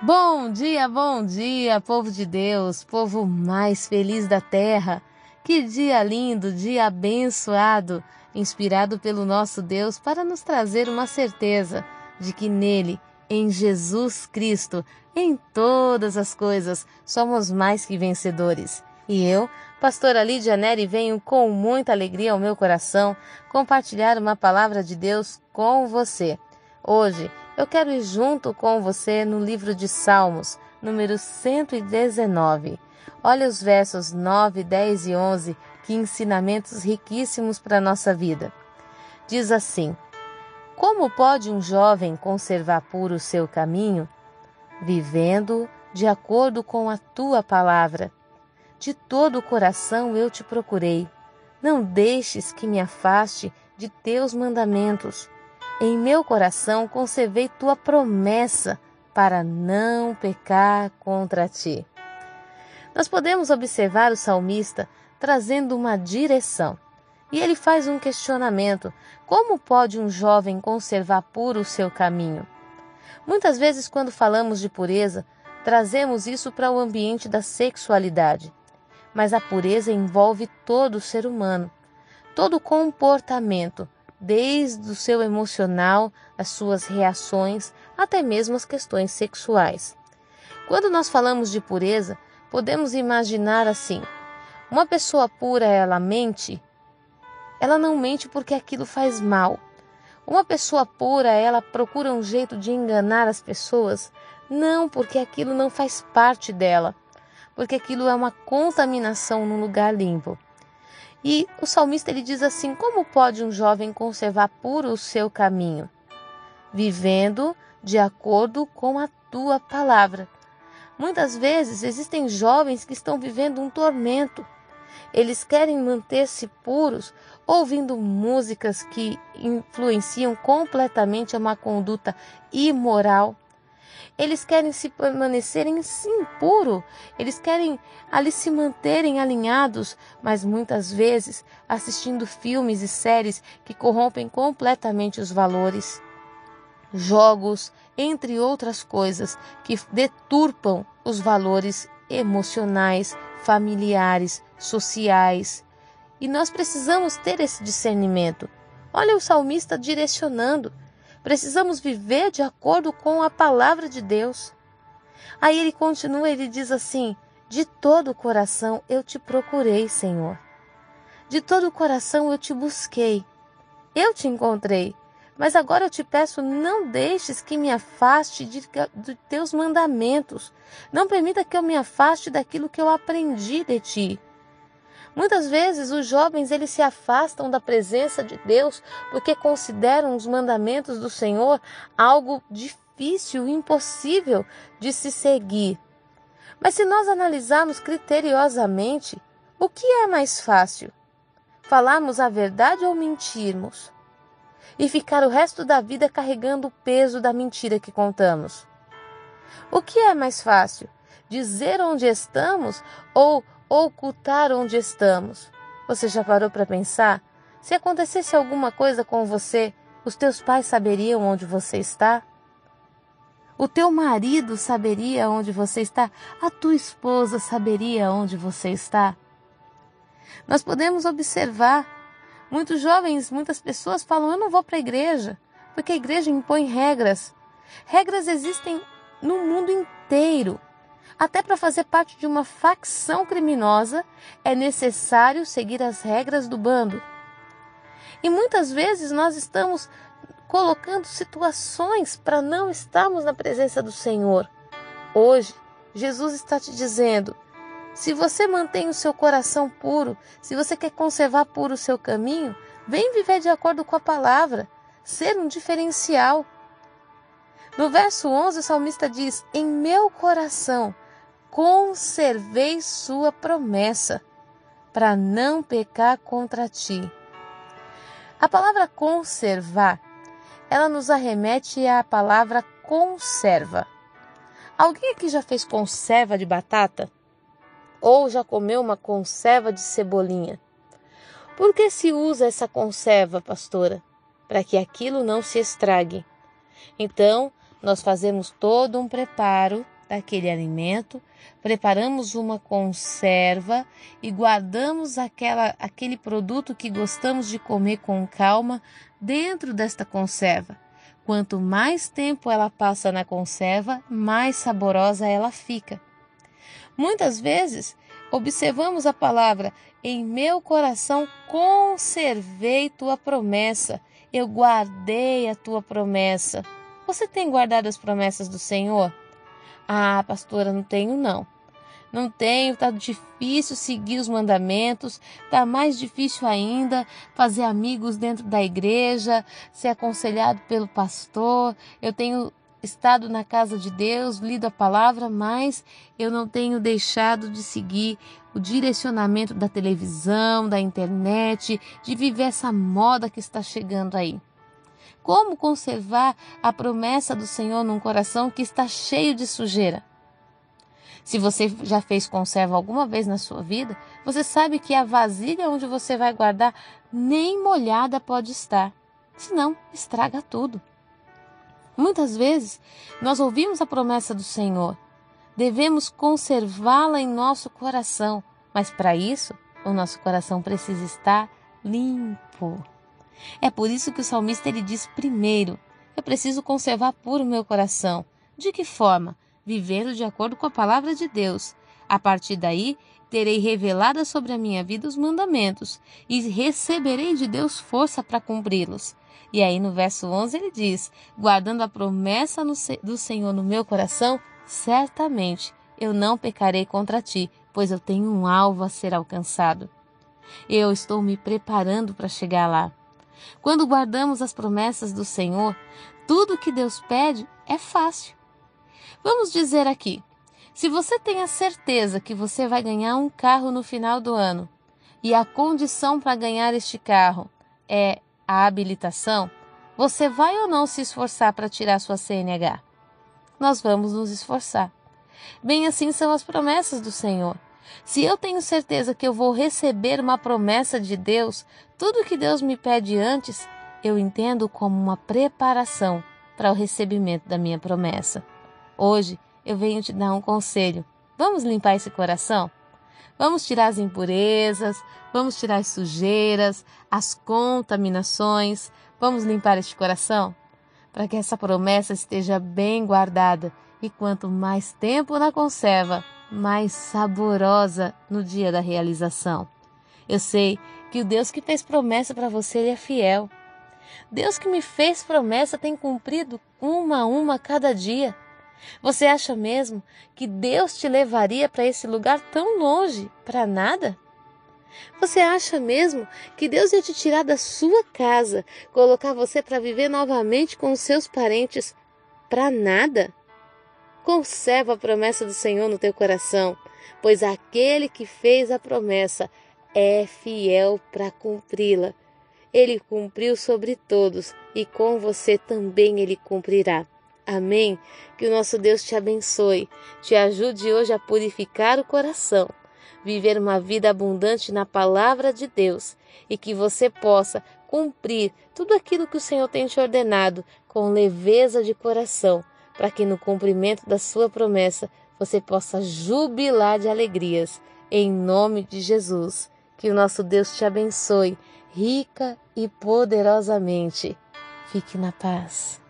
Bom dia, bom dia, povo de Deus, povo mais feliz da terra. Que dia lindo, dia abençoado, inspirado pelo nosso Deus para nos trazer uma certeza de que nele, em Jesus Cristo, em todas as coisas, somos mais que vencedores. E eu, pastora Lídia Neri, venho com muita alegria ao meu coração compartilhar uma palavra de Deus com você. Hoje eu quero ir junto com você no livro de Salmos, número 119. Olha os versos 9, 10 e 11, que ensinamentos riquíssimos para a nossa vida. Diz assim: Como pode um jovem conservar puro o seu caminho? Vivendo de acordo com a tua palavra. De todo o coração eu te procurei. Não deixes que me afaste de teus mandamentos. Em meu coração conservei tua promessa para não pecar contra ti. Nós podemos observar o salmista trazendo uma direção. E ele faz um questionamento: como pode um jovem conservar puro o seu caminho? Muitas vezes, quando falamos de pureza, trazemos isso para o ambiente da sexualidade. Mas a pureza envolve todo o ser humano, todo comportamento, desde o seu emocional, as suas reações, até mesmo as questões sexuais. Quando nós falamos de pureza, podemos imaginar assim: uma pessoa pura, ela mente? Ela não mente porque aquilo faz mal. Uma pessoa pura, ela procura um jeito de enganar as pessoas? Não, porque aquilo não faz parte dela, porque aquilo é uma contaminação num lugar limpo. E o salmista ele diz assim: Como pode um jovem conservar puro o seu caminho? Vivendo de acordo com a tua palavra. Muitas vezes existem jovens que estão vivendo um tormento. Eles querem manter-se puros ouvindo músicas que influenciam completamente uma conduta imoral eles querem se permanecerem sim puro, eles querem ali se manterem alinhados, mas muitas vezes assistindo filmes e séries que corrompem completamente os valores. Jogos, entre outras coisas, que deturpam os valores emocionais, familiares, sociais. E nós precisamos ter esse discernimento. Olha o salmista direcionando. Precisamos viver de acordo com a palavra de Deus. Aí ele continua, ele diz assim: De todo o coração eu te procurei, Senhor. De todo o coração eu te busquei. Eu te encontrei. Mas agora eu te peço, não deixes que me afaste de, de teus mandamentos. Não permita que eu me afaste daquilo que eu aprendi de ti. Muitas vezes os jovens eles se afastam da presença de Deus porque consideram os mandamentos do Senhor algo difícil, impossível de se seguir. Mas se nós analisarmos criteriosamente, o que é mais fácil? Falarmos a verdade ou mentirmos? E ficar o resto da vida carregando o peso da mentira que contamos? O que é mais fácil? Dizer onde estamos ou ocultar onde estamos. Você já parou para pensar? Se acontecesse alguma coisa com você, os teus pais saberiam onde você está? O teu marido saberia onde você está? A tua esposa saberia onde você está? Nós podemos observar. Muitos jovens, muitas pessoas falam: Eu não vou para a igreja, porque a igreja impõe regras. Regras existem no mundo inteiro. Até para fazer parte de uma facção criminosa é necessário seguir as regras do bando. E muitas vezes nós estamos colocando situações para não estarmos na presença do Senhor. Hoje, Jesus está te dizendo: se você mantém o seu coração puro, se você quer conservar puro o seu caminho, vem viver de acordo com a palavra, ser um diferencial. No verso 11, o salmista diz: Em meu coração conservei sua promessa, para não pecar contra ti. A palavra conservar, ela nos arremete à palavra conserva. Alguém aqui já fez conserva de batata? Ou já comeu uma conserva de cebolinha? Por que se usa essa conserva, pastora? Para que aquilo não se estrague. Então, nós fazemos todo um preparo daquele alimento, preparamos uma conserva e guardamos aquela, aquele produto que gostamos de comer com calma dentro desta conserva. Quanto mais tempo ela passa na conserva, mais saborosa ela fica. Muitas vezes observamos a palavra: Em meu coração conservei tua promessa, eu guardei a tua promessa. Você tem guardado as promessas do Senhor? Ah, pastora, não tenho não. Não tenho, tá difícil seguir os mandamentos, tá mais difícil ainda fazer amigos dentro da igreja, ser aconselhado pelo pastor. Eu tenho estado na casa de Deus, lido a palavra, mas eu não tenho deixado de seguir o direcionamento da televisão, da internet, de viver essa moda que está chegando aí. Como conservar a promessa do Senhor num coração que está cheio de sujeira? Se você já fez conserva alguma vez na sua vida, você sabe que a vasilha onde você vai guardar nem molhada pode estar, senão estraga tudo. Muitas vezes nós ouvimos a promessa do Senhor, devemos conservá-la em nosso coração, mas para isso o nosso coração precisa estar limpo. É por isso que o salmista ele diz primeiro: eu preciso conservar puro meu coração. De que forma? Vivendo de acordo com a palavra de Deus. A partir daí, terei revelada sobre a minha vida os mandamentos e receberei de Deus força para cumpri-los. E aí no verso 11 ele diz: guardando a promessa do Senhor no meu coração, certamente eu não pecarei contra ti, pois eu tenho um alvo a ser alcançado. Eu estou me preparando para chegar lá. Quando guardamos as promessas do Senhor, tudo o que Deus pede é fácil. Vamos dizer aqui: se você tem a certeza que você vai ganhar um carro no final do ano e a condição para ganhar este carro é a habilitação, você vai ou não se esforçar para tirar sua CNH? Nós vamos nos esforçar. Bem assim são as promessas do Senhor. Se eu tenho certeza que eu vou receber uma promessa de Deus, tudo que Deus me pede antes, eu entendo como uma preparação para o recebimento da minha promessa. Hoje eu venho te dar um conselho. Vamos limpar esse coração? Vamos tirar as impurezas, vamos tirar as sujeiras, as contaminações, vamos limpar este coração? Para que essa promessa esteja bem guardada e quanto mais tempo na conserva, mais saborosa no dia da realização. Eu sei que o Deus que fez promessa para você ele é fiel. Deus que me fez promessa tem cumprido uma a uma cada dia. Você acha mesmo que Deus te levaria para esse lugar tão longe para nada? Você acha mesmo que Deus ia te tirar da sua casa, colocar você para viver novamente com os seus parentes para nada? Conserva a promessa do Senhor no teu coração, pois aquele que fez a promessa é fiel para cumpri-la. Ele cumpriu sobre todos e com você também ele cumprirá. Amém? Que o nosso Deus te abençoe, te ajude hoje a purificar o coração, viver uma vida abundante na palavra de Deus e que você possa cumprir tudo aquilo que o Senhor tem te ordenado com leveza de coração para que no cumprimento da sua promessa você possa jubilar de alegrias. Em nome de Jesus, que o nosso Deus te abençoe rica e poderosamente. Fique na paz.